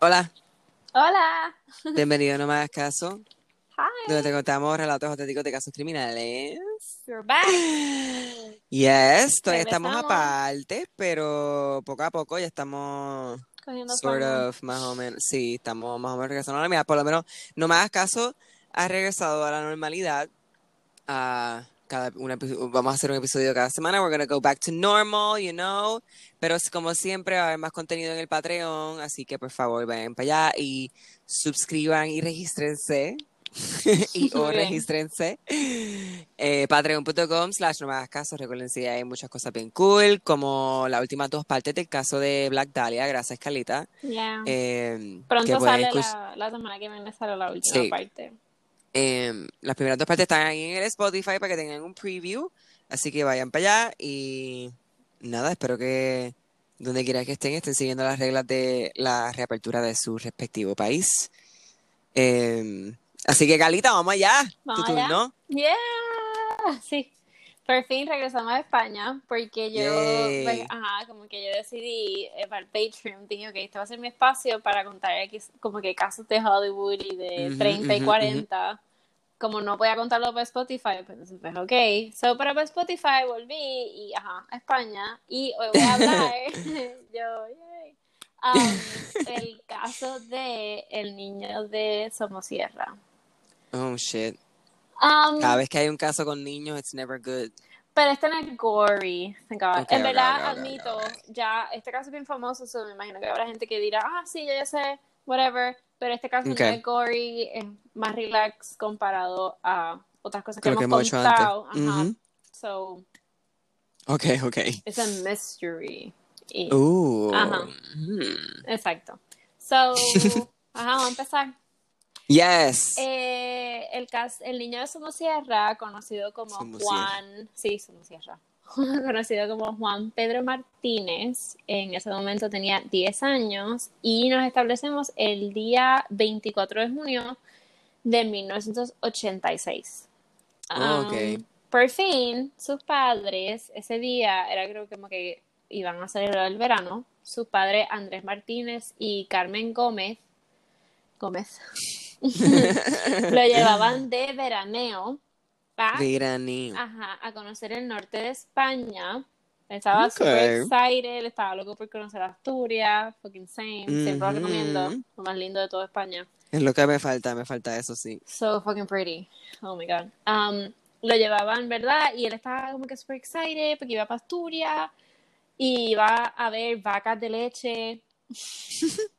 Hola, Hola. bienvenido a No Me Hagas Caso, donde te Hi. contamos relatos auténticos de casos criminales. You're back. Yes, todavía estamos aparte, pero poco a poco ya estamos Cogiendo sort forma. of, más o menos, sí, estamos más o menos regresando a la normalidad. Por lo menos, No Me Hagas Caso ha regresado a la normalidad. a cada, un episodio- vamos a hacer un episodio cada semana. We're gonna go back to normal, you know. Pero como siempre va a haber más contenido en el Patreon, así que por favor vayan para allá y suscriban y regístrense. y o regístrense. Eh, Patreon.com slash no me hagas caso. Recuerden si hay muchas cosas bien cool, como las últimas dos partes del caso de Black Dahlia. Gracias, Carlita. Yeah. Eh, que Pronto sale la, la semana que viene sale la última Sí. parte. Em, las primeras dos partes están ahí en el Spotify para que tengan un preview. Así que vayan para allá y nada, espero que donde quiera que estén estén siguiendo las reglas de la reapertura de su respectivo país. Em, así que, Galita, vamos allá. Tu Vamos allá. turno. Yeah. Sí. Por fin regresamos a España porque yo, pues, ajá, como que yo decidí eh, para el Patreon, dije, ok, este va a ser mi espacio para contar como que casos de Hollywood y de Ujú, 30 y ujú, 40. Como no podía contarlo por Spotify, pues pues, ok. So, por Spotify volví y, ajá, a España. Y hoy voy a hablar, yo, yay, um, el caso de el niño de Somosierra. Oh, shit. Um, Cada vez que hay un caso con niños, it's never good. Pero este no es gory, thank God. Ok, en ok, verdad, ok, ok, admito, ya, este caso es bien famoso, so me imagino que habrá gente que dirá, ah, sí, yo ya sé, whatever, pero este caso no es gory, es más relax comparado a otras cosas que lo que hemos hemos hecho antes. contado. Ajá. Ujú. So, Ok, ok. it's a mystery. Y- Uh, Ajá. mm. Exacto. So, ajá, vamos a empezar. Yes. Eh, el, cas- el niño de Somosierra, conocido como. Juan, sí, Somosierra, conocido como Juan Pedro Martínez, en ese momento tenía 10 años y nos establecemos el día 24 de junio de 1986. Oh, ok. Um, por fin, sus padres, ese día era creo que como que iban a celebrar el verano, sus padres Andrés Martínez y Carmen Gómez, Gómez, lo llevaban de veraneo a, Veraneo. ajá, a conocer el norte de España. Estaba Ok. super excited, estaba loco por conocer Asturias, fucking same, siempre lo recomiendo, lo más lindo de toda España. Es lo que me falta, me falta eso, sí. So fucking pretty. Oh my god. Um, lo llevaban, ¿verdad? Y él estaba como que super excited porque iba para Asturias y iba a ver vacas de leche.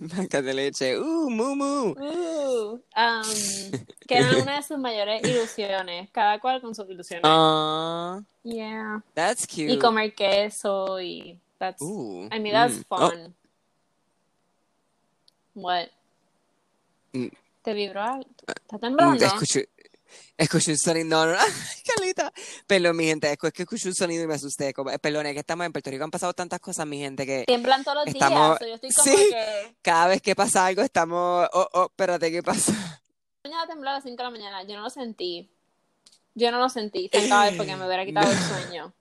Vaca de leche. Uh, mu, mu. Uh, um, que era una de sus mayores ilusiones. Cada cual con sus ilusiones. Yeah. that's cute. Y comer queso y that's Uh, I mean that's mm. Oh, fun. What? Mm. ¿Te vibró algo? ¿Está mm, temblando? escuché, escuché un sonido. No, no, no. Carlita. Perdón, mi gente. Es que escuché un sonido y me asusté. Como- Perdón, es que estamos en Puerto Rico. Han pasado tantas cosas, mi gente, que Tiemblan todos los Estamos- días. yo estoy como sí. que cada vez que pasa algo estamos. Oh, oh, espérate, ¿qué pasa? mañana tembló a las 5 de la mañana. Yo no lo sentí. Yo no lo sentí. God, porque me hubiera quitado el sueño.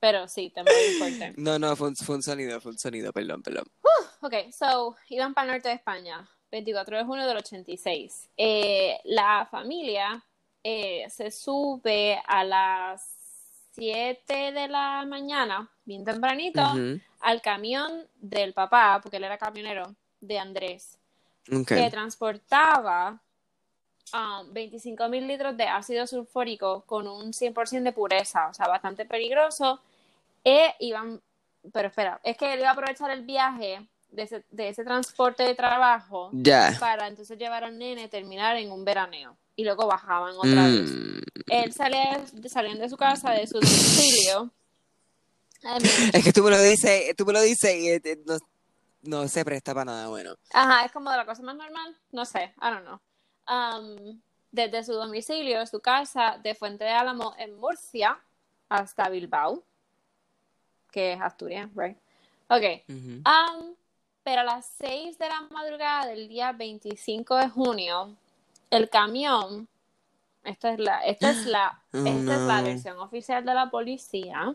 Pero sí, tembló fuerte. No, no, fue un, fue un sonido, fue un sonido. Perdón, perdón. Ok, so, iban para el norte de España. 24 de junio del 86. Eh, la familia eh, se sube a las 7 de la mañana, bien tempranito, al camión del papá, porque él era camionero, de Andrés. Que transportaba um, 25 mil litros de ácido sulfúrico con un 100% de pureza, o sea, bastante peligroso. E iban, pero espera, es que él iba a aprovechar el viaje de ese, de ese transporte de trabajo para entonces llevar al nene a terminar en un veraneo y luego bajaban otra vez. Mm. Él salía, salían de su casa, de su domicilio. Es que tú me lo dices, tú me lo dices y eh, eh, no, no se presta para nada bueno. Ajá, es como de la cosa más normal, no sé, I don't know. Um, desde su domicilio, su casa de Fuente de Álamo en Murcia hasta Bilbao, que es Asturias, right? Ok. Ujú. Um, pero a las 6 de la madrugada del día 25 de junio, el camión, esta es la, esta es la, Oh, esta es la versión oficial de la policía,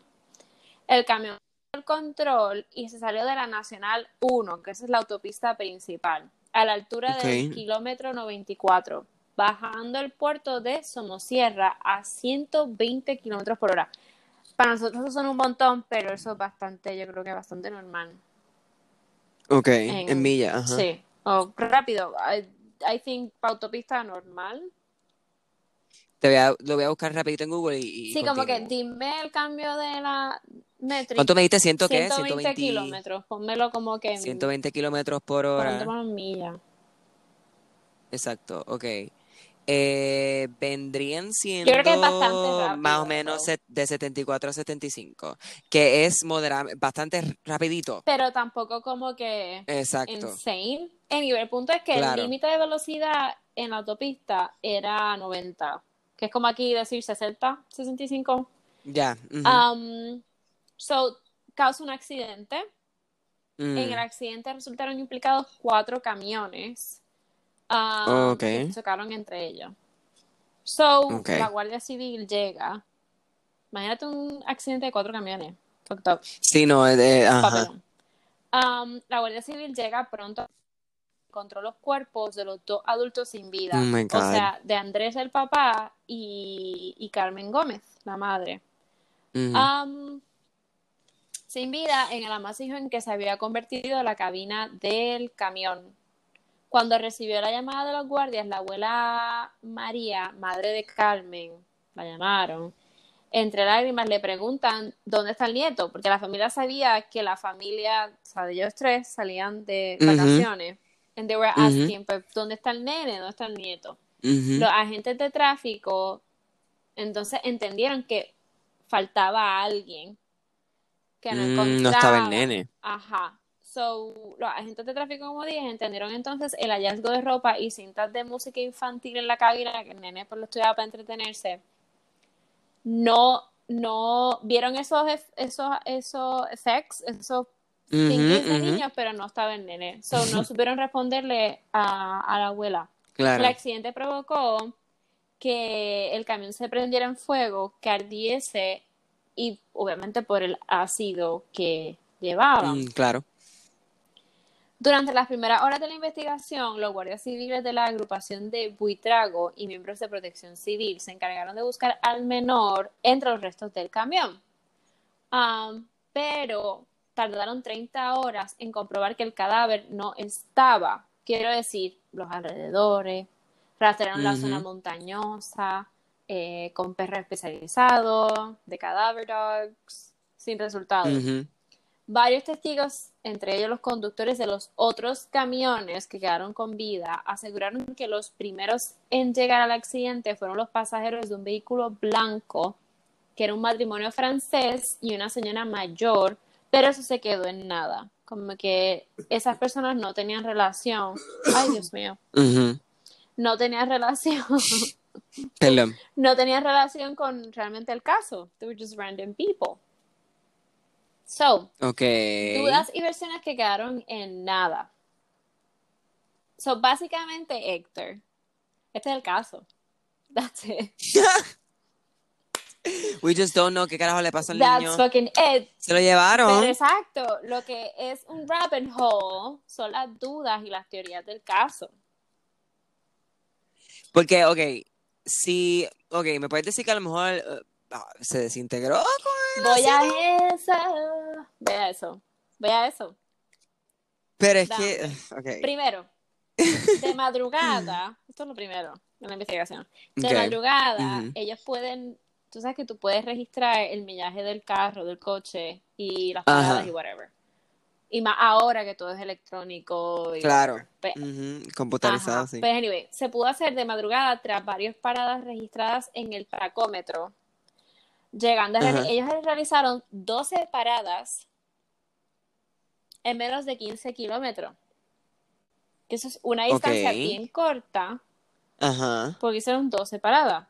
el camión el control y se salió de la Nacional 1, que esa es la autopista principal, a la altura del Ok. kilómetro 94, bajando el puerto de Somosierra a 120 kilómetros por hora. Para nosotros eso son un montón, pero eso es bastante, yo creo que es bastante normal. Ok, En- en milla, ajá. Sí, o rápido. I, think autopista normal. Te voy a, lo voy a buscar rapidito en Google y, y Sí, como que dime el cambio de la métrica. ¿Cuánto me diste? ¿Ciento qué? 120 120 kilómetros. Pónmelo como que en 120 kilómetros por hora. ponlo en millas. Exacto, ok. Eh, vendrían siendo creo que es bastante rápido, más o menos ¿no? de 74 a 75, que es modera- bastante rapidito. Pero tampoco como que Exacto. insane. Anyway, el punto es que Claro. el límite de velocidad en la autopista era 90. Que es como aquí decir 60, 65. Ya. ujú, Um, so, causa un accidente. mm, En el accidente resultaron implicados cuatro camiones um, Ok. que chocaron entre ellos. So, la Guardia Civil llega. Imagínate un accidente de cuatro camiones. Fucked up. Sí, no, eh, eh, ajá. Um, la Guardia Civil llega pronto. Encontró los cuerpos de los dos adultos sin vida. Oh my o sea, de Andrés el papá y, y Carmen Gómez, la madre. Um, sin vida en el amasijo en que se había convertido la cabina del camión. Cuando recibió la llamada de los guardias, la abuela María, madre de Carmen, la llamaron. Entre lágrimas le preguntan dónde está el nieto, porque la familia sabía que la familia, o sea, de ellos tres salían de vacaciones. And they were asking, pues, ¿dónde está el nene? ¿Dónde está el nieto? Los agentes de tráfico entonces entendieron que faltaba alguien que no Mm, encontraban. no estaba el nene. Ajá. So, los agentes de tráfico, como dije, entendieron entonces el hallazgo de ropa y cintas de música infantil en la cabina, que el nene pues lo estudiaba para entretenerse. No, no vieron esos, esos, esos effects, esos de ujú. niños, pero no estaba el nene. So, no supieron responderle a, a la abuela. Claro. El accidente provocó que el camión se prendiera en fuego, que ardiese y obviamente por el ácido que llevaba. Mm, claro. Durante las primeras horas de la investigación, los guardias civiles de la agrupación de Buitrago y miembros de protección civil se encargaron de buscar al menor entre los restos del camión. Am, pero tardaron 30 horas en comprobar que el cadáver no estaba. Quiero decir, los alrededores, rastrearon la zona montañosa, eh, con perros especializados, de cadaver dogs, sin resultados. Ujú. Varios testigos, entre ellos los conductores de los otros camiones que quedaron con vida, aseguraron que los primeros en llegar al accidente fueron los pasajeros de un vehículo blanco, que era un matrimonio francés y una señora mayor, pero eso se quedó en nada. Como que esas personas no tenían relación. Ay, Dios mío. No tenían relación. No tenían relación con realmente el caso. They were just random people. So, dudas y versiones que quedaron en nada. So, básicamente, Héctor, este es el caso. That's it. We just don't know qué carajo le pasó al That's niño. fucking it. Se lo llevaron. Pero exacto, lo que es un rabbit hole son las dudas y las teorías del caso. Porque, ok, si, ok, me puedes decir que a lo mejor eh, ah, se desintegró Voy a eso. Ve a eso. Ve a eso. Pero es Dame. que. Primero, de madrugada, esto es lo primero en la investigación. De madrugada, ellos pueden, tú sabes que tú puedes registrar el millaje del carro, del coche y las paradas y whatever. Y más ahora que todo es electrónico. Y Claro. Computarizado, Ajá. sí. Pues anyway, se pudo hacer de madrugada tras varias paradas registradas en el paracómetro. Llegando a ellos realizaron 12 paradas en menos de 15 kilómetros. Que eso es una distancia bien corta Ajá. porque hicieron 12 paradas.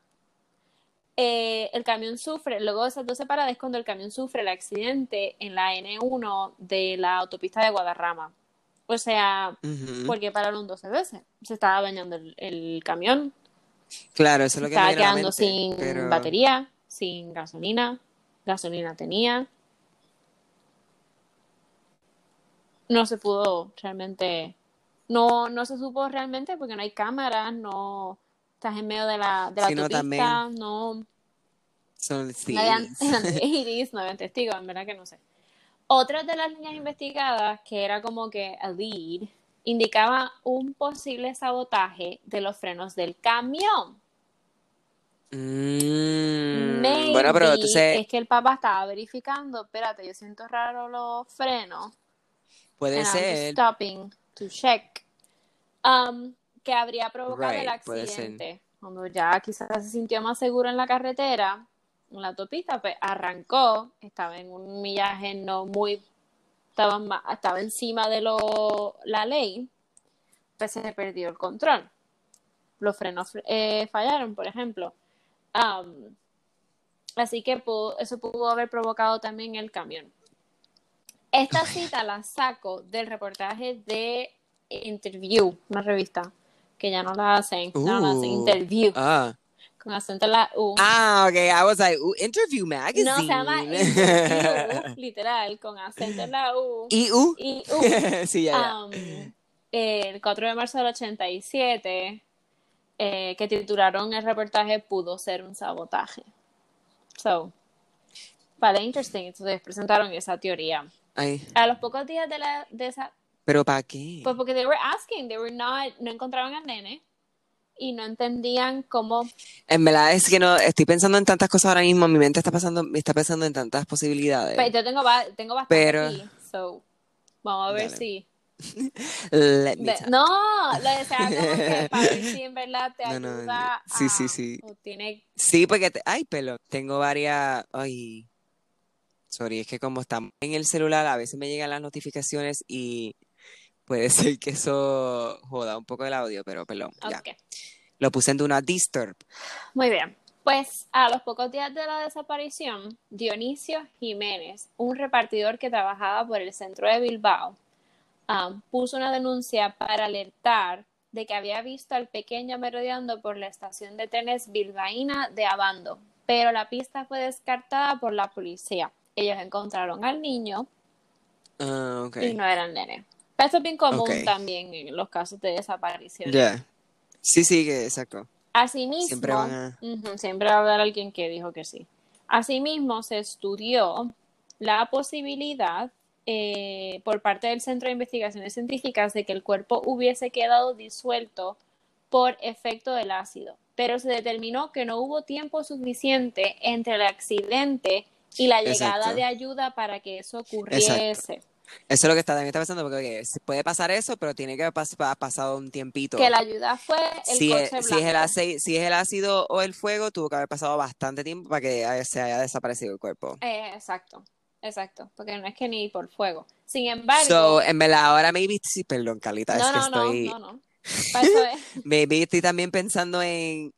Eh, el camión sufre, luego de esas 12 paradas es cuando el camión sufre el accidente en la N1 de la autopista de Guadarrama. O sea, ujú. ¿por qué pararon 12 veces? Se estaba dañando el, el camión, Claro, eso es lo que estaba quedando sin pero- batería, sin gasolina, gasolina tenía. no se pudo realmente, no, no se supo realmente porque no hay cámaras, no estás en medio de la, de la autopista, no, Son no habían, no habían testigos, en verdad que no sé. Otra de las líneas investigadas, que era como que a lead, indicaba un posible sabotaje de los frenos del camión. Mm, Maybe bueno, pero entonces es que el papá estaba verificando, espérate, yo siento raro los frenos. puede and I'm just ser. stopping to check. Um, que habría provocado el Right, accidente. Cuando ya quizás se sintió más seguro en la carretera, en la autopista, pues arrancó, estaba en un millaje no muy, estaba, estaba encima de lo, la ley, pues se perdió el control. Los frenos eh, fallaron, por ejemplo. Um, así que pudo- eso pudo haber provocado también el camión. Esta cita la saco del reportaje de Interview, una revista que ya no la hacen, ya no la hacen, Uh, Interview, Ah. con acento en la U. Ah, ok. I was like, ooh, Interview Magazine. no, se llama Interview, literal, con acento en la U. y U. Y U. sí, ya, ya. Um, el 4 de marzo del 87, eh, que titularon el reportaje Pudo ser un sabotaje. So, vale, interesting. Entonces presentaron esa teoría. Ay, A los pocos días de, la, de esa, pero ¿para qué? pues porque they were asking, they were not, no encontraban al nene y no entendían cómo, En verdad es que no, estoy pensando en tantas cosas ahora mismo, mi mente está pasando, está pensando en tantas posibilidades. pues yo tengo, tengo bastante Pero- aquí, so, vamos a ver Dale. si, Let me no, lo decía como que en verdad te No, no, ayuda sí, sí, sí. tiene Sí, porque, te- ay, pelo, tengo varias, ay, sorry, es que como estamos en el celular, a veces me llegan las notificaciones y puede ser que eso joda un poco el audio, pero perdón, ya. Ok. Lo puse en Do Not Disturb. Muy bien. Pues a los pocos días de la desaparición, Dionisio Jiménez, un repartidor que trabajaba por el centro de Bilbao, um, puso una denuncia para alertar de que había visto al pequeño merodeando por la estación de trenes bilbaína de Abando, pero la pista fue descartada por la policía. Ellos encontraron al niño Ah, y no era el nene. Esto es bien común también en los casos de desaparición. Ya. Sí, sí, exacto. Asimismo, Siempre van a- ujú, siempre va a haber alguien que dijo que sí. Asimismo, se estudió la posibilidad eh, por parte del Centro de Investigaciones Científicas de que el cuerpo hubiese quedado disuelto por efecto del ácido, pero se determinó que no hubo tiempo suficiente entre el accidente y la llegada Exacto. de ayuda para que eso ocurriese. Eso es lo que está, también está pensando, porque puede pasar eso, pero tiene que haber pas- pa- pasado un tiempito. Que la ayuda fue el si, es, si, es el ace- si es el ácido o el fuego, tuvo que haber pasado bastante tiempo para que haya- se haya desaparecido el cuerpo. Eh, exacto, exacto, porque no es que ni por fuego. Sin embargo, So, en verdad, ahora maybe, sí, perdón, Carlita, es no, que no, no, estoy, no, no. Eso es. maybe estoy también pensando en,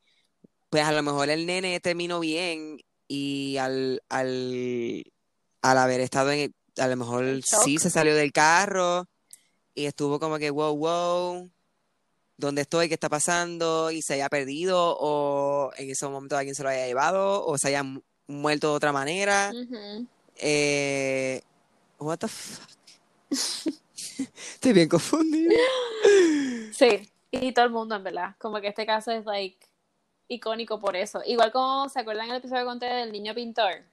pues a lo mejor el nene terminó bien y al, al, al haber estado en, el- a lo mejor El sí se salió del carro y estuvo como que, wow, wow, ¿dónde estoy? ¿Qué está pasando? Y se haya perdido o en ese momento alguien se lo haya llevado o se haya mu- muerto de otra manera. Ujú. Eh, what the fuck? Estoy bien confundido. Sí, y todo el mundo, en verdad. Como que este caso es, like, icónico por eso. Igual como, ¿se acuerdan el episodio que conté del niño pintor?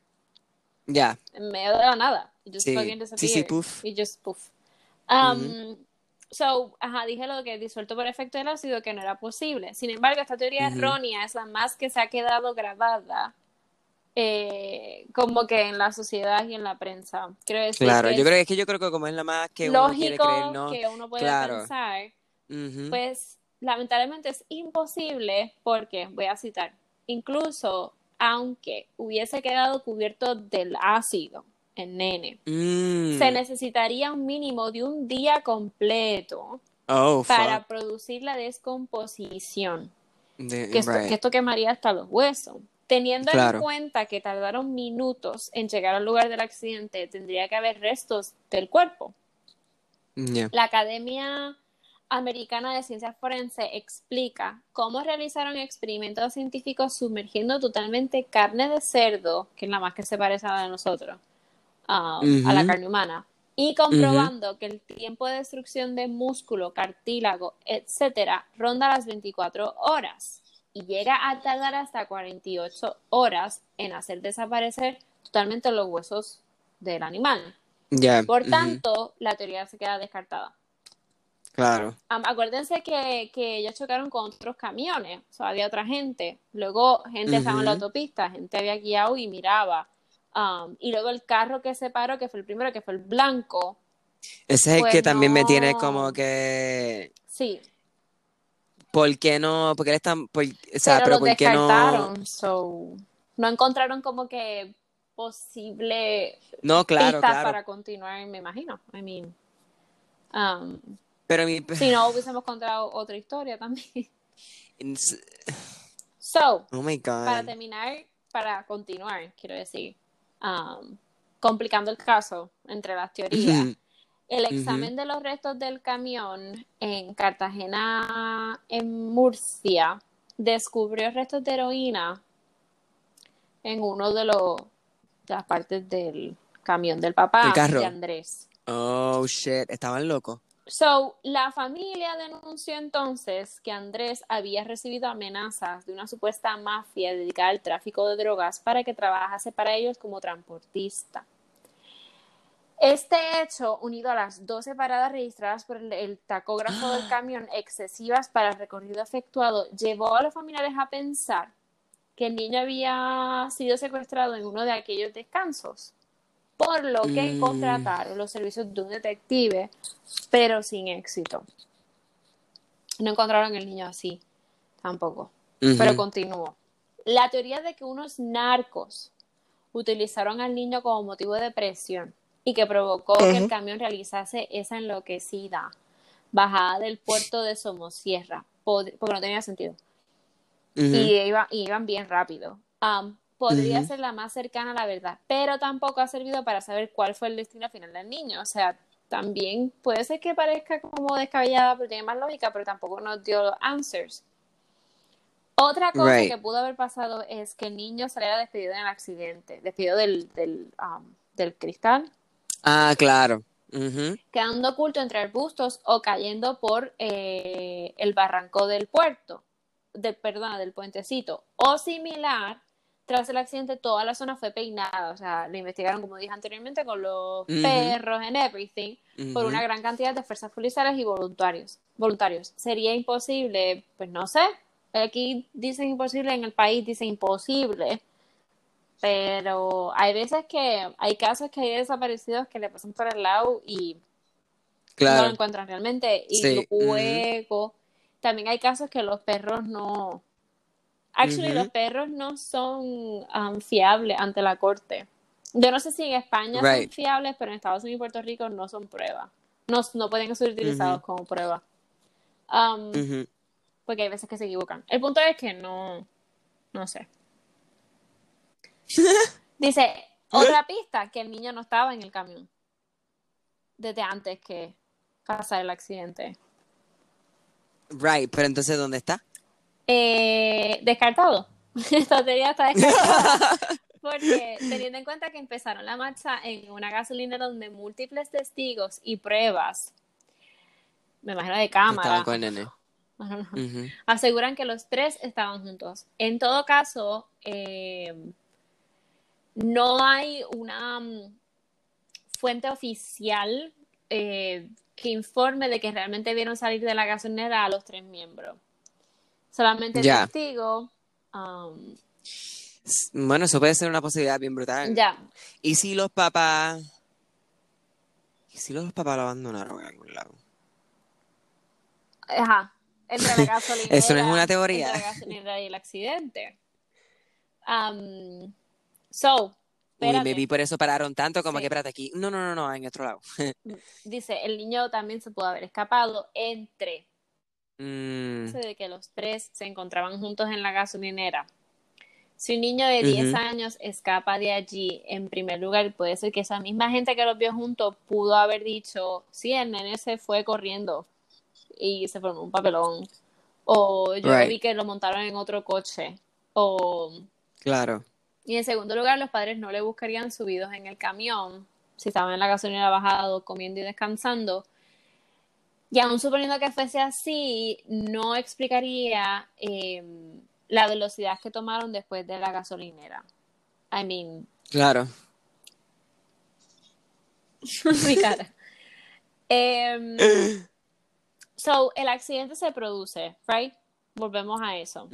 Ya, En medio de la nada. It just Sí. fucking Sí, sí, poof. Y just poof. Um, So, ajá, dije lo que disuelto por efecto del ácido que no era posible. Sin embargo, esta teoría errónea es la más que se ha quedado grabada eh, como que en la sociedad y en la prensa. Decir claro. que Yo es creo es que yo creo que como es la más que uno quiere lógico creer, ¿no? que uno puede Claro. pensar, pues lamentablemente es imposible porque, voy a citar, incluso aunque hubiese quedado cubierto del ácido en nene, Mm. se necesitaría un mínimo de un día completo Oh, para fuck. producir la descomposición, De- que esto, right. que esto quemaría hasta los huesos. Teniendo Claro. en cuenta que tardaron minutos en llegar al lugar del accidente, tendría que haber restos del cuerpo. Yeah. La Academia Americana de Ciencias Forenses explica cómo realizaron experimentos científicos sumergiendo totalmente carne de cerdo, que es la más que se parece a la de nosotros, a la carne humana, y comprobando que el tiempo de destrucción de músculo, cartílago, etcétera, ronda las 24 horas y llega a tardar hasta 48 horas en hacer desaparecer totalmente los huesos del animal. Ya. Por tanto, la teoría se queda descartada. Claro. Acuérdense que, que ellos chocaron con otros camiones, o sea, había otra gente. Luego, gente estaba en la autopista, gente había guiado y miraba. Y luego el carro que se paró, que fue el primero, que fue el blanco, Ese es el Pues que también me tiene como que. sí, ¿Por qué no? Porque él está. por- o sea, pero pero ¿por qué no? so, no encontraron como que posible No, claro, claro. para continuar, me imagino. I mean, um, Pero mi. si no hubiésemos encontrado otra historia también. So, Oh my para God. terminar, para continuar, quiero decir, um, complicando el caso entre las teorías, El examen de los restos del camión en Cartagena, en Murcia, descubrió restos de heroína en uno de los de las partes del camión del papá de Andrés. Oh shit, estaban locos. So, la familia denunció entonces que Andrés había recibido amenazas de una supuesta mafia dedicada al tráfico de drogas para que trabajase para ellos como transportista. Este hecho, unido a las 12 paradas registradas por el, el tacógrafo del camión excesivas para el recorrido efectuado, llevó a los familiares a pensar que el niño había sido secuestrado en uno de aquellos descansos, por lo que Mm. contrataron los servicios de un detective, pero sin éxito. No encontraron el niño así, tampoco, pero continuó. La teoría de que unos narcos utilizaron al niño como motivo de presión y que provocó que el camión realizase esa enloquecida bajada del puerto de Somosierra, porque no tenía sentido y, iba- y iban bien rápido. Podría ser la más cercana a la verdad, pero tampoco ha servido para saber cuál fue el destino final del niño. O sea, también puede ser que parezca como descabellada, pero tiene más lógica, pero tampoco nos dio los answers. Otra cosa Right. que pudo haber pasado es que el niño saliera despedido en el accidente, despedido del, del cristal, Ah, claro. Quedando oculto entre arbustos o cayendo por eh, el barranco del puerto, de, perdón, del puentecito, o similar. Tras el accidente, toda la zona fue peinada, o sea, lo investigaron, como dije anteriormente, con los perros and everything, por una gran cantidad de fuerzas policiales y voluntarios. voluntarios. Sería imposible, pues no sé, aquí dicen imposible, en el país dicen imposible, pero hay veces que hay casos que hay desaparecidos que le pasan por el lado y no lo encuentran realmente. Y Sí, luego también hay casos que los perros no. Actually, los perros no son um, fiables ante la corte. Yo no sé si en España son fiables, pero en Estados Unidos y Puerto Rico no son pruebas. No, no pueden ser utilizados como prueba. Um, porque hay veces que se equivocan. El punto es que no, no sé. Dice, otra pista, que el niño no estaba en el camión. Desde antes que pasara el accidente. Right, pero entonces ¿dónde está? Eh, descartado. Esta teoría está descartada. Porque teniendo en cuenta que empezaron la marcha en una gasolinera donde múltiples testigos y pruebas, me imagino de cámara, con el nene. Aseguran que los tres estaban juntos. En todo caso, eh, no hay una mm, fuente oficial eh, que informe de que realmente vieron salir de la gasolinera a los tres miembros. Solamente el Ya. testigo. um, Bueno, eso puede ser una posibilidad bien brutal. ya, ¿Y si los papás... ¿Y si los papás lo abandonaron en algún lado? ajá, entre la gasolinera. Eso no es una teoría. Entre la gasolinera y el accidente. Um, so, Uy, espérate. maybe por eso pararon tanto como Sí. que espérate aquí. No, no, no, no, en otro lado. Dice, el niño también se pudo haber escapado entre Mm, de que los tres se encontraban juntos en la gasolinera. Si un niño de 10 Ujú. años escapa de allí, en primer lugar, puede ser que esa misma gente que los vio juntos pudo haber dicho, sí, el nene se fue corriendo y se formó un papelón. O yo Right. vi que lo montaron en otro coche. O... claro. Y en segundo lugar, los padres no le buscarían subidos en el camión si estaban en la gasolina bajado, comiendo y descansando. Y aún suponiendo que fuese así, no explicaría eh, la velocidad que tomaron después de la gasolinera. I mean. Claro. Mi cara. Em, so, el accidente se produce, right? Volvemos a eso.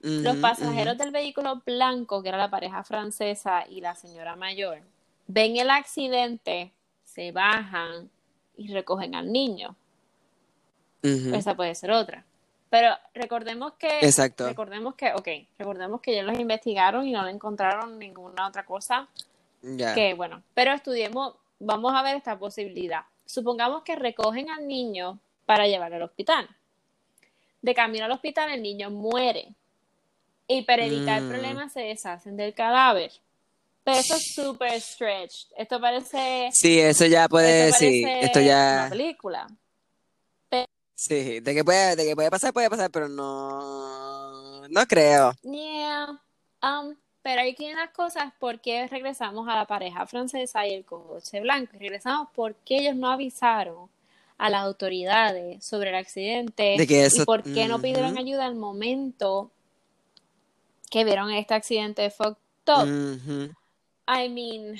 Los pasajeros del vehículo blanco, que era la pareja francesa y la señora mayor, ven el accidente, se bajan y recogen al niño. Esa puede ser otra. Pero recordemos que, Exacto. recordemos que, ok, recordemos que ellos los investigaron y no le encontraron ninguna otra cosa que, bueno, pero estudiemos, vamos a ver esta posibilidad. Supongamos que recogen al niño para llevarlo al hospital. De camino al hospital el niño muere. Y para evitar Mm. problemas se deshacen del cadáver. Pero esto es super stretched. Esto parece, Sí, eso ya puede, esto sí, esto una ya, película. sí, de que puede, de que puede pasar, puede pasar, pero no, no creo. Yeah. Um, pero hay unas cosas, ¿por qué regresamos a la pareja francesa y el coche blanco? Y regresamos porque ellos no avisaron a las autoridades sobre el accidente De que eso- y por qué no pidieron ayuda al momento que vieron este accidente fucked up. I mean,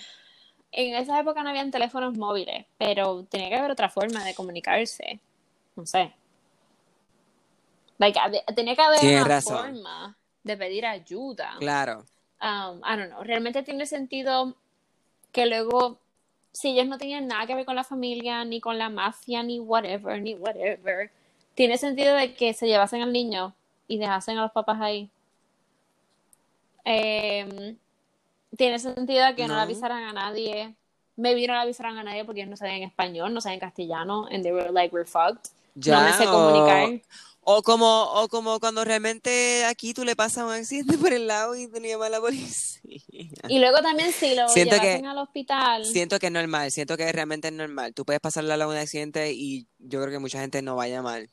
en esa época no habían teléfonos móviles, pero tenía que haber otra forma de comunicarse. No sé. Like, tenía que haber Tienes una razón. forma de pedir ayuda. Claro. Um, I don't know. Realmente tiene sentido que luego, si ellos no tenían nada que ver con la familia, ni con la mafia, ni whatever, ni whatever, tiene sentido de que se llevasen al niño y dejasen a los papás ahí. Em, tiene sentido que no, No. le avisaran a nadie. Maybe no le avisaran a nadie porque ellos no sabían español, no sabían castellano, and they were like, we're fucked. Ya, no me sé comunicar. O como, o como cuando realmente aquí tú le pasas un accidente por el lado y tú le llamas a la policía. Y luego también si lo Siento que- al hospital. Siento que es normal, siento que realmente es normal. Tú puedes pasarle a la un accidente y yo creo que mucha gente no va a llamar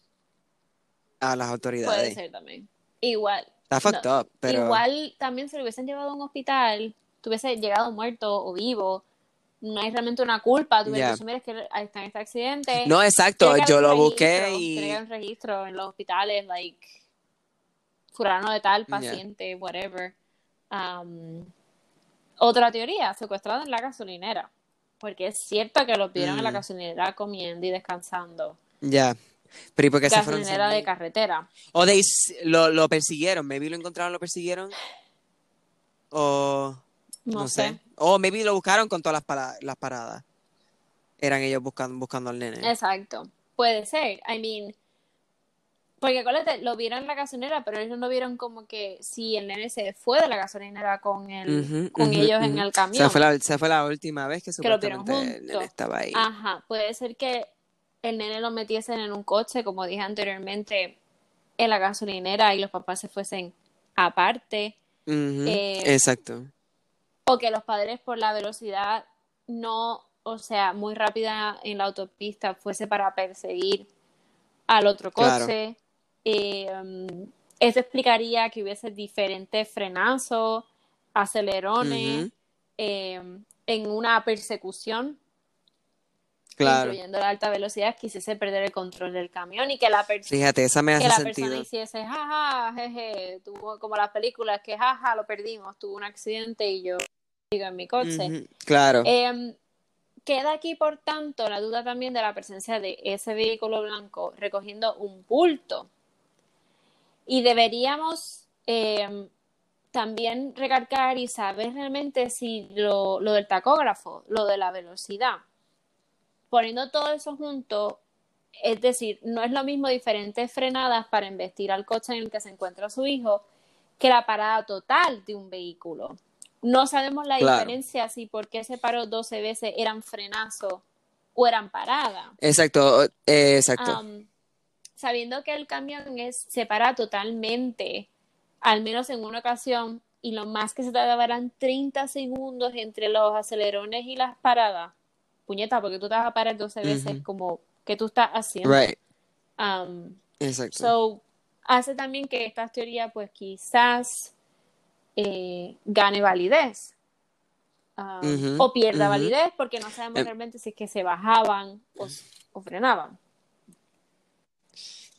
a las Puede autoridades. ser también. Igual. Está fucked no, up, pero Igual también si lo hubiesen llevado a un hospital, tuviese llegado muerto o vivo, no hay realmente una culpa. Tú dicho, mira, es que está en este accidente. no, exacto, yo lo busqué y Tiene un registro en los hospitales, like, fulano de tal, paciente, whatever. Um, otra teoría, secuestrado en la gasolinera. Porque es cierto que los vieron en la Mm. gasolinera comiendo y descansando. ya. Pero ¿y por qué se fueron Gasolinera de carretera. O s- lo, lo persiguieron, maybe lo encontraron, lo persiguieron. O No, no, sé. sé. O maybe lo buscaron con todas las, para- las paradas. Eran ellos buscando, buscando al nene. Exacto. Puede ser. I mean, porque acuérdate, lo vieron en la gasolinera, pero ellos no vieron como que si el nene se fue de la gasolinera con el, con ellos en el O camión. sea, fue la, esa fue la última vez que Que lo vieron el nene estaba ahí. Ajá, puede ser que el nene lo metiesen en un coche, como dije anteriormente, en la gasolinera y los papás se fuesen aparte, eh, Exacto. O que los padres por la velocidad no, o sea, muy rápida en la autopista fuese para perseguir al otro Claro. coche. Eh, um, eso explicaría que hubiese diferentes frenazos, acelerones, eh, en una persecución Claro. incluyendo la alta velocidad, quisiese perder el control del camión y que la, per- Fíjate, esa me que la sentido. persona hiciese, jaja, jeje, tuvo como las películas que, jaja, lo perdimos, tuvo un accidente y yo sigo en mi coche. Claro. Em, queda aquí, por tanto, la duda también de la presencia de ese vehículo blanco recogiendo un bulto. Y deberíamos em, también recalcar y saber realmente si lo, lo del tacógrafo, lo de la velocidad, poniendo todo eso junto, es decir, no es lo mismo diferentes frenadas para investir al coche en el que se encuentra su hijo que la parada total de un vehículo. No sabemos la Claro. diferencia si por qué se paró 12 veces eran frenazo o eran parada. Exacto, eh, exacto. Sabiendo que el camión es, se para totalmente, al menos en una ocasión, y lo más que se tardaba eran 30 segundos entre los acelerones y las paradas. Puñeta, porque tú te vas a parar 12 veces, como que tú estás haciendo. Right, Am, exacto. So, hace también que esta teoría, pues quizás eh, gane validez. um, o pierda validez porque no sabemos Em. realmente si es que se bajaban o, o frenaban.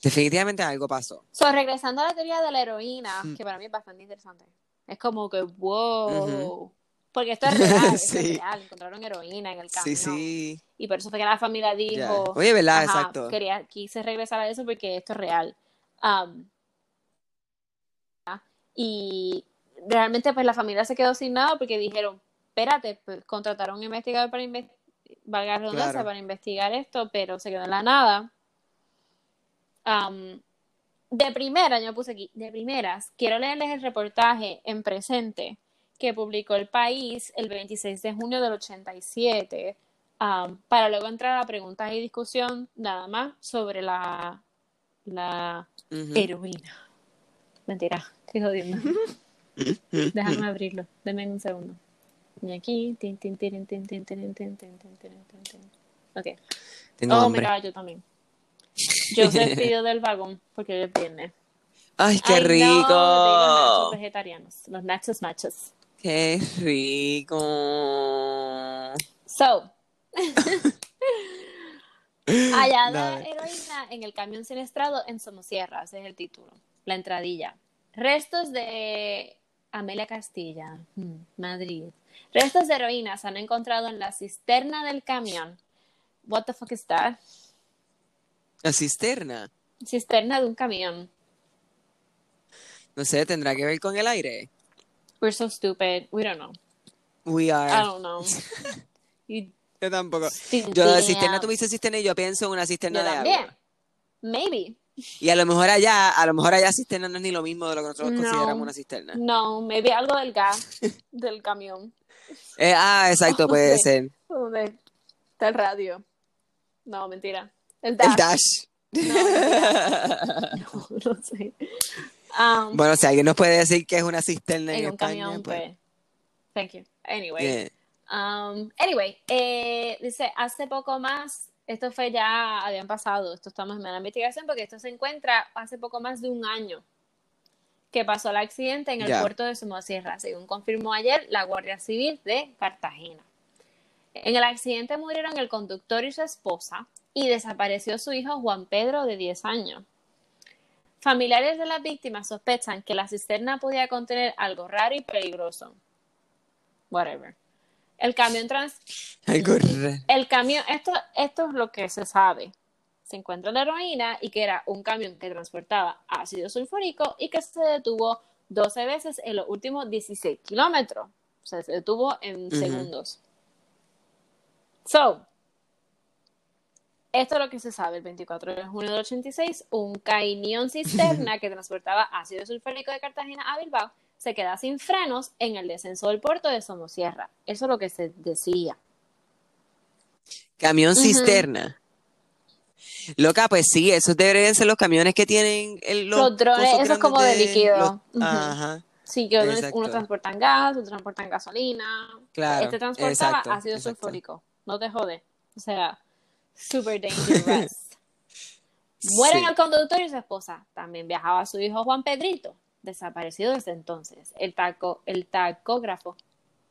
Definitivamente algo pasó. So, regresando a la teoría de la heroína, Mm. que para mí es bastante interesante. Es como que, wow. Porque esto es real, esto Sí. es real. Encontraron heroína en el Sí, camión. sí. Y por eso fue que la familia dijo, Oye, ¿verdad? Exacto. quería, quise regresar a eso porque esto es real. Um, y realmente pues la familia se quedó sin nada porque dijeron, espérate, pues, contrataron a un investigador para investigar, valga la redundancia, Claro. para investigar esto, pero se quedó en la nada. Um, de primera, yo puse aquí, de primeras, quiero leerles el reportaje en presente que publicó el país el 26 de junio del 87, um, para luego entrar a preguntas y discusión nada más sobre la, la Ujú. heroína. Mentira, estoy jodiendo. Déjame abrirlo, denme un segundo. Y aquí, tin, tin, tin, tin, tin, tin, tin, tin. Ok. Tengo Oh god, yo también. Yo se despidió del vagón porque hoy es viernes. Ay, qué Ay, no, rico. de los nachos vegetarianos, los nachos machos. Qué rico. So, hallada heroína en el camión siniestrado en Somosierra, ese es el título, la entradilla. Restos de Amelia Castilla, mm, Madrid. Restos de heroína se han encontrado en la cisterna del camión. What the fuck is that? La cisterna. Cisterna de un camión. No sé, tendrá que ver con el aire. We're so stupid. We don't know. We are. I don't know. You Yo tampoco. Yo, damn. cisterna, tú me dices cisterna y yo pienso en una cisterna Yo de también. agua. Maybe. Y a lo mejor allá, a lo mejor allá cisterna no es ni lo mismo de lo que nosotros No. consideramos una cisterna. No, maybe algo del gas del camión. Eh, ah, exacto, puede ser. ¿Dónde está el radio? No, mentira. El El dash. dash. No, no sé. Um, bueno, si alguien nos puede decir que es una cisterna en, en un España, camión, pues. pues. Thank you. Anyway. yeah. Um, anyway, eh, dice, hace poco más, esto fue ya, habían pasado, esto estamos en la investigación porque esto se encuentra hace poco más de un año que pasó el accidente en el puerto de Somosierra, según confirmó ayer la Guardia Civil de Cartagena. En el accidente murieron el conductor y su esposa y desapareció su hijo Juan Pedro de 10 años. Familiares de las víctimas sospechan que la cisterna podía contener algo raro y peligroso. Whatever. El camión trans Algo raro. el camión, esto, esto es lo que se sabe. Se encuentra la heroína y que era un camión que transportaba ácido sulfúrico y que se detuvo 12 veces en los últimos 16 kilómetros. O sea, se detuvo en segundos. So, esto es lo que se sabe. El 24 de junio del 86, un cañón cisterna que transportaba ácido sulfúrico de Cartagena a Bilbao se queda sin frenos en el descenso del puerto de Somosierra. Eso es lo que se decía. Camión cisterna. Loca, pues sí, esos deberían ser los camiones que tienen el, los, Los drones, eso es como de líquido. los-. Ajá, Sí, que uno, transportan gas, otro transportan gasolina. claro. este transportaba exacto, ácido exacto. sulfúrico. No te jode. O sea, super dangerous. Mueren Sí. el conductor y su esposa. También viajaba su hijo Juan Pedrito, desaparecido desde entonces. El taco, el tacógrafo.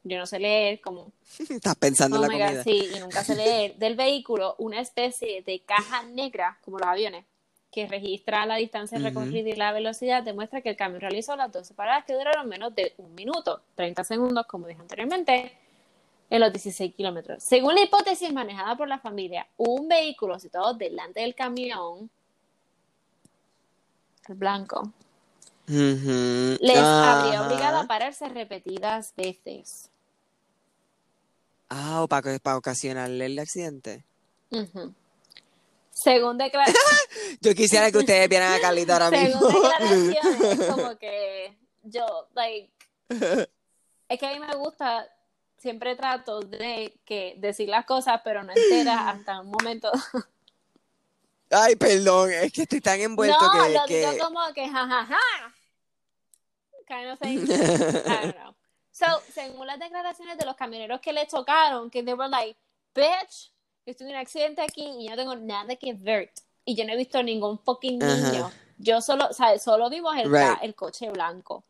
Yo no sé leer como Estás pensando Oh en la my God, comida. sí, y nunca sé leer. Del vehículo, una especie de caja negra, como los aviones, que registra la distancia recorrida y la velocidad, demuestra que el camión realizó las 12 paradas que duraron menos de un minuto, 30 segundos, como dije anteriormente, en los 16 kilómetros. Según la hipótesis manejada por la familia, un vehículo situado delante del camión, el blanco, les habría obligado a pararse repetidas veces. Ah, o para, para ocasionarle el accidente. Según declaraciones. Yo quisiera que ustedes vieran a Carlita ahora mismo. Según declaraciones, es como que yo, like, es que a mí me gusta, siempre trato de que decir las cosas, pero no enteras hasta un momento. Ay, perdón, es que estoy tan envuelto no, que... lo que... digo como que jajaja. Kind of thing. I don't know. So, según las declaraciones de los camioneros que le chocaron, que they were like, bitch, estoy en un accidente aquí y yo no tengo nada que ver. Y yo no he visto ningún fucking niño. Yo solo, o sea, solo vimos el, Right. el coche blanco,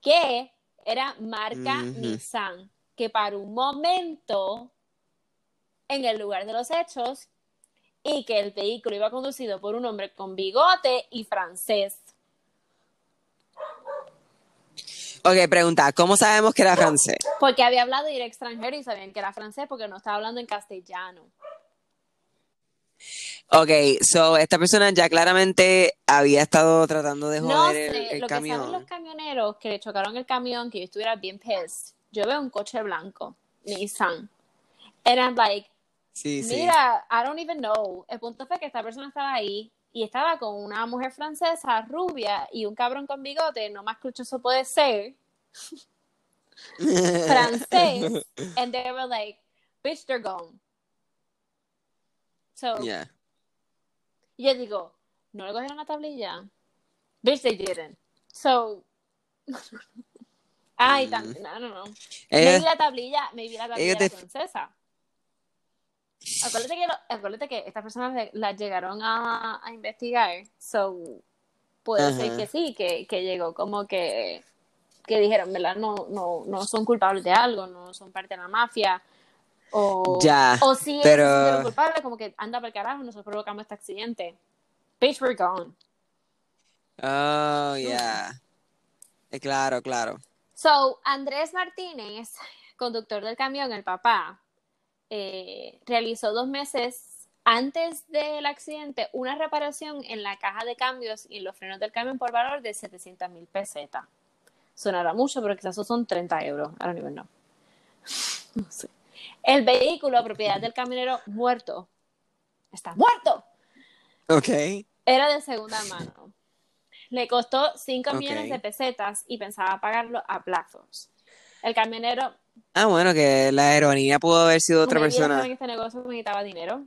que era marca. Nissan. Que para un momento en el lugar de los hechos y que el vehículo iba conducido por un hombre con bigote y francés. Ok, pregunta, ¿cómo sabemos que era francés? Porque había hablado y era extranjero y sabían que era francés porque no estaba hablando en castellano. Ok, so esta persona ya claramente había estado tratando de No joder sé, el, el lo que saben camión. los camioneros que le chocaron el camión, que yo estuviera bien pissed. Yo veo un coche blanco, Nissan. And I'm like, Sí, sí. Mira, I don't even know. El punto fue que esta persona estaba ahí y estaba con una mujer francesa rubia y un cabrón con bigote, no más cluchoso puede ser, francés. and they were like, bitch, they're gone. So, Yeah. yo digo, ¿no le cogieron la tablilla? Bitch, they didn't. So, ay, tan, no, no, no. Ella- Maybe la tablilla, maybe la tablilla te- francesa. Acuérdate que, lo- acuérdate que estas personas las llegaron a, a investigar, so puede ser que sí, que, que llegó como que, que dijeron, ¿verdad? No, no, no son culpables de algo, no son parte de la mafia, o, Ya, o sí pero- sintieron culpables, como que anda para el carajo, nosotros provocamos este accidente. Bitch, we're gone. Oh, yeah. Eh, Claro, claro. So, Andrés Martínez, conductor del camión, el papá, eh, realizó dos meses antes del accidente una reparación en la caja de cambios y los frenos del camión por valor de 700 mil pesetas. Sonará mucho, pero quizás son 30 euros. I don't even know. No sé. El vehículo, propiedad del camionero muerto, está muerto, Ok. era de segunda mano. Le costó 5 Ok. millones de pesetas y pensaba pagarlo a plazos. El camionero Ah, bueno, que la ironía pudo haber sido otra persona. en este negocio que necesitaba dinero.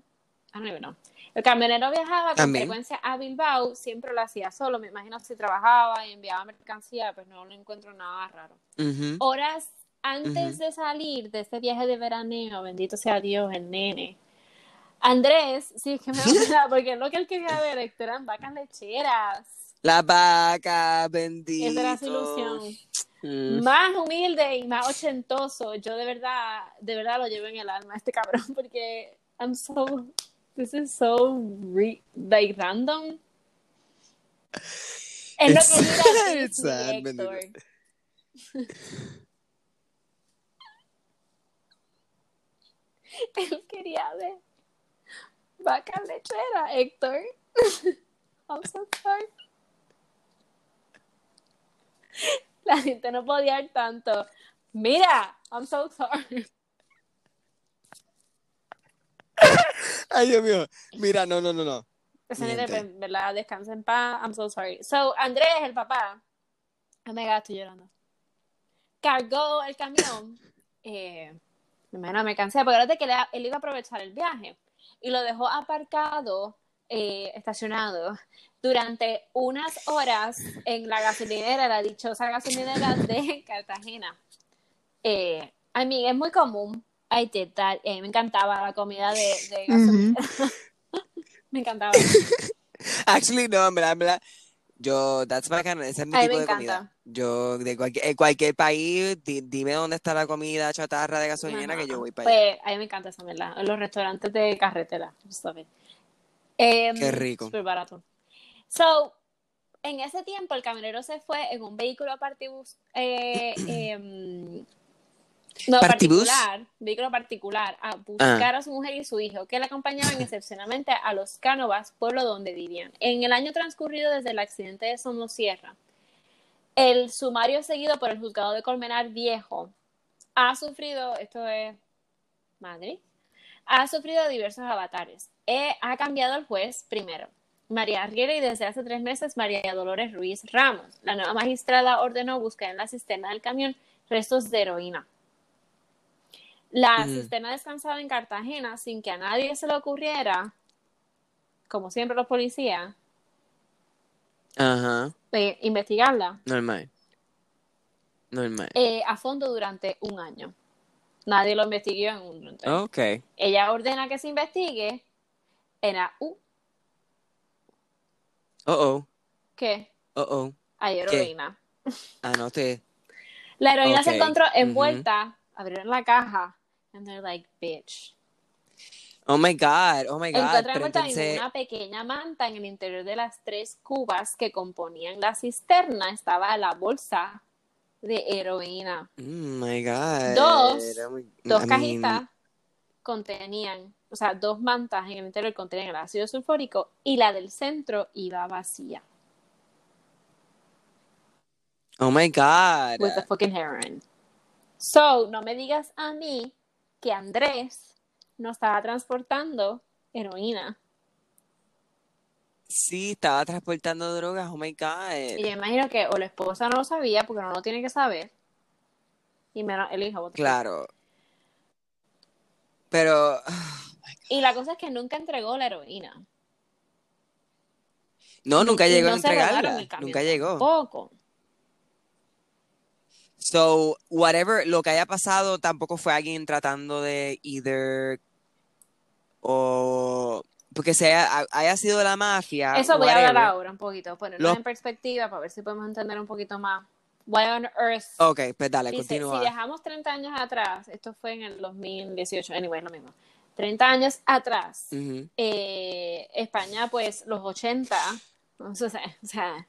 I don't even know. El camionero viajaba con También. frecuencia a Bilbao, siempre lo hacía solo. Me imagino si trabajaba y enviaba mercancía, pues no le encuentro nada raro. Ujú. Horas antes Ujú. de salir de este viaje de veraneo, bendito sea Dios, el nene. Andrés, sí, es que me da porque lo que él quería ver eran vacas lecheras. La vaca, bendito. Esa era su ilusión. Mm. Más humilde y más ochentoso. Yo de verdad, de verdad lo llevo en el alma este cabrón porque I'm so, this is so re- like random. Es lo que it's sad. Él quería ver vaca lechera, Héctor. I'm so sorry. La gente no podía ir tanto. Mira, I'm so sorry. Ay, Dios mío. Mira, no, no, no, no. Miente. pues, ¿verdad? Descansa en paz. I'm so sorry. So, Andrés, el papá. Oh my God, estoy llorando. Cargó el camión. Eh, me imagino me cansé, porque que él, él iba a aprovechar el viaje. Y lo dejó aparcado, eh, estacionado, durante unas horas en la gasolinera, la dichosa gasolinera de Cartagena. Eh, I mean, es muy común. I did that. Eh, me encantaba la comida de, de gasolinera. me encantaba. Actually, no, en verdad, en verdad. Yo, that's bacana, ese es mi tipo de comida. encanta. Yo, de cualquier, en cualquier país, di- dime dónde está la comida chatarra de gasolina que yo voy para allá. Pues a mí me encanta esa verdad. En los restaurantes de carretera. love it. Em, Qué rico. Súper barato. So, en ese tiempo el camionero se fue en un vehículo partibus, eh, em, no, ¿Partibus? particular, vehículo particular, a buscar a su mujer y su hijo, que le acompañaban excepcionalmente a los Cánovas, pueblo donde vivían. En el año transcurrido desde el accidente de Somosierra, el sumario seguido por el juzgado de Colmenar Viejo ha sufrido, esto es Madrid, ha sufrido diversos avatares. Eh, ha cambiado el juez primero, María Arriera, y desde hace tres meses María Dolores Ruiz Ramos. La nueva magistrada ordenó buscar en la cisterna del camión restos de heroína. La Ujú. cisterna descansaba en Cartagena sin que a nadie se le ocurriera, como siempre los policías, Ajá, eh, investigarla normal. Normal. eh, a fondo durante un año. Nadie lo investigó en un durante- Ok. Ella ordena que se investigue en la U, Oh, oh. que Oh, oh. hay heroína. Anoté. La heroína se encontró envuelta abrieron la caja, and they're like, bitch. Oh my God, oh my God. Encuentran entonces, una pequeña manta en el interior de las tres cubas que componían la cisterna estaba la bolsa de heroína. oh my God. Dos- Dos cajitas contenían, o sea, dos mantas en el interior contenían el ácido sulfúrico y la del centro iba vacía. Oh my God. with the fucking heroin. So, no me digas a mí que Andrés no estaba transportando heroína. Sí, estaba transportando drogas, oh my Y God. yo imagino que o la esposa no lo sabía porque no lo tiene que saber. Y menos el hijo. Claro. Pero, Y la cosa es que nunca entregó la heroína. no, nunca llegó no a entregarla. Nunca llegó. Tampoco. So, whatever, lo que haya pasado tampoco fue alguien tratando de either o porque se haya, sido la mafia, Eso voy a hablar ahora un poquito, ponerlo en perspectiva para ver si podemos entender un poquito más. Why on earth Ok, pues dale, Dice, continúa. si viajamos 30 años atrás, esto fue en el 2018, anyway, es lo mismo. 30 años atrás, eh, España, pues los 80, o sea, o sea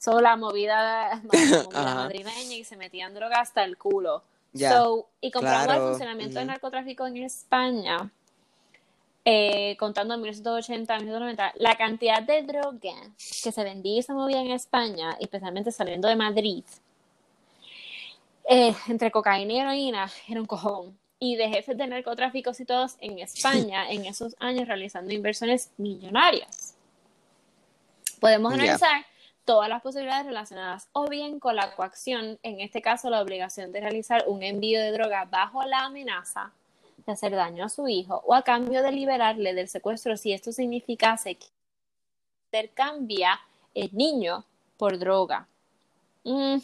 son la movida, la movida madrileña y se metían drogas hasta el culo. So, y compramos claro, el funcionamiento del narcotráfico en España, eh, contando en 1980, 1990, la cantidad de droga que se vendía y se movía en España, especialmente saliendo de Madrid, eh, entre cocaína y heroína, era un cojón. Y de jefes de narcotráficos y todos en España en esos años realizando inversiones millonarias. Podemos analizar todas las posibilidades relacionadas o bien con la coacción, en este caso la obligación de realizar un envío de droga bajo la amenaza de hacer daño a su hijo o a cambio de liberarle del secuestro si esto significase que intercambia el niño por droga. Mm.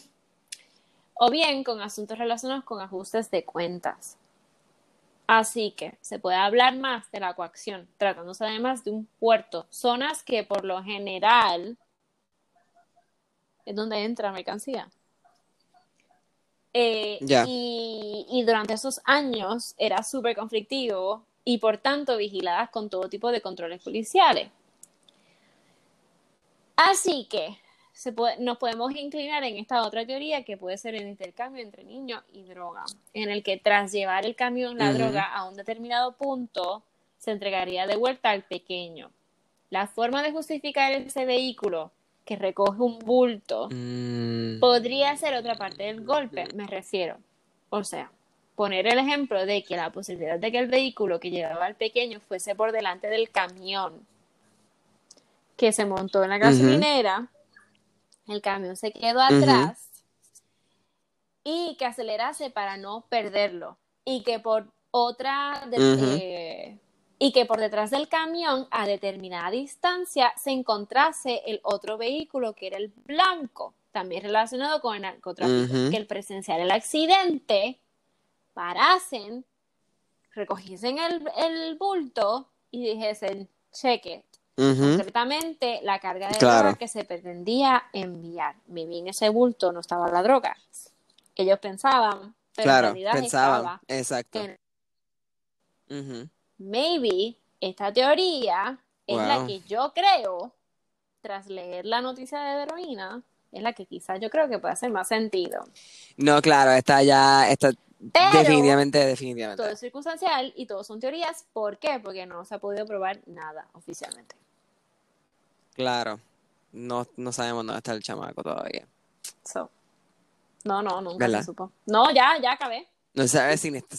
O bien con asuntos relacionados con ajustes de cuentas. Así que se puede hablar más de la coacción, tratándose además de un puerto, zonas que por lo general es donde entra mercancía. Eh, y, y durante esos años era súper conflictivo y por tanto vigiladas con todo tipo de controles policiales. Así que se puede- nos podemos inclinar en esta otra teoría que puede ser el intercambio entre niño y droga, en el que tras llevar el camión la droga a un determinado punto se entregaría de vuelta al pequeño. La forma de justificar ese vehículo que recoge un bulto Mm, podría ser otra parte del golpe, me refiero. O sea, poner el ejemplo de que la posibilidad de que el vehículo que llevaba al pequeño fuese por delante del camión que se montó en la gasolinera, el camión se quedó atrás y que acelerase para no perderlo. Y que por otra de- eh, y que por detrás del camión a determinada distancia se encontrase el otro vehículo que era el blanco, también relacionado con el narcotráfico, que el presenciar el accidente parasen, recogiesen el, el bulto y dijesen, cheque, ujú. concretamente la carga de Claro. droga que se pretendía enviar. Maybe en ese bulto no estaba la droga. Ellos pensaban, pero Claro, en realidad pensaban, estaba exacto. Ujú. maybe esta teoría es la que yo creo, tras leer la noticia de heroína, es la que quizás yo creo que puede hacer más sentido. No, claro, está ya, está Pero definitivamente, definitivamente. todo es circunstancial y todo son teorías. ¿Por qué? Porque no se ha podido probar nada oficialmente. Claro. No, no sabemos dónde está el chamaco todavía. So, no, no, nunca ¿Verdad? se supo. No, ya, ya acabé. No se sabe si ni está-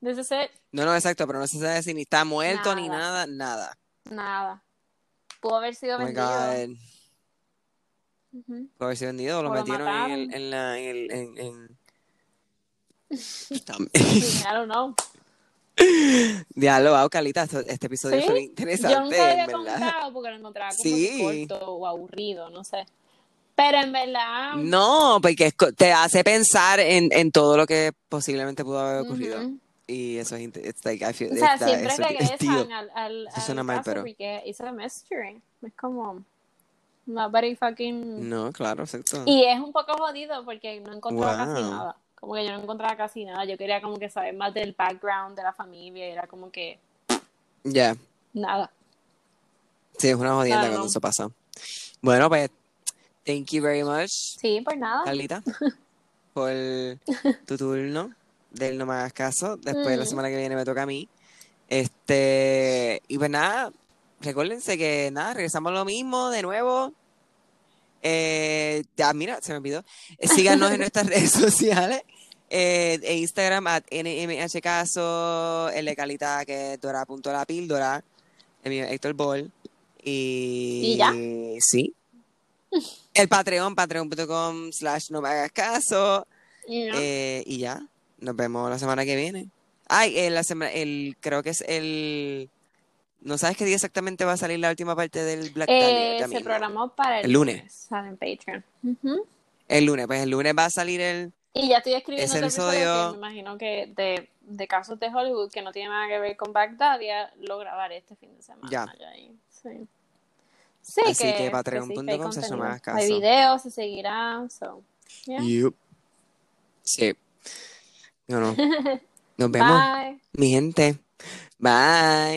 This is it. No, no, exacto, pero no se sabe si ni está muerto ni Nada. nada, nada. Pudo haber sido Oh vendido. Puede haber sido vendido o lo O lo metieron en el, en la, en el, en, en-. I don't know. Diablo, wow, Calita, este episodio Sí, fue Yo interesante, nunca lo había contado porque lo encontraba como Sí. corto o aburrido, no sé. Pero en verdad. No, porque te hace pensar en, en todo lo que posiblemente pudo haber ocurrido. ujú. Y eso es, it's like, I feel, O sea, está- siempre es regresan al, al, Eso al suena mal, pero- porque it's a mystery. Es como. Nobody fucking. No, claro, exacto. Y es un poco jodido porque no encontró casi Wow. nada. Como que yo no encontraba casi nada. Yo quería como que saber más del background de la familia y era como que Ya. nada. Sí, es una jodienda Claro, cuando no. eso pasa. Bueno, pues, thank you very much, Sí, pues nada. Carlita, por tu turno del No Me Hagas Caso. Después, la Mm. semana que viene me toca a mí. Este, y pues nada, recuérdense que nada, regresamos a lo mismo de nuevo. Eh, mira, se me olvidó. Síganos en nuestras redes sociales. Eh, en Instagram at NMHcaso, el de Calita que es Dora.la píldora, el mío Héctor Ball. Y, ¿Y ya? sí. El Patreon, patreon.com slash no me hagas caso. No. Eh, y ya, nos vemos la semana que viene. Ay, eh, la semana, el, creo que es el, no sabes qué día exactamente va a salir la última parte del Black Dahlia, Eh, se programó para el, El lunes. Sale en Patreon. El lunes, pues el lunes va a salir el, Y ya estoy escribiendo Ese episodio que me imagino que de, de casos de Hollywood que no tiene nada que ver con Bagdadia, lo grabaré este fin de semana. Ya. ahí. Sí. Sí, Así que que, patreon.com se llama Hagas Hay Caso. videos, se seguirá. So, yeah. Sí. No, no. Nos vemos, Bye. mi gente. Bye.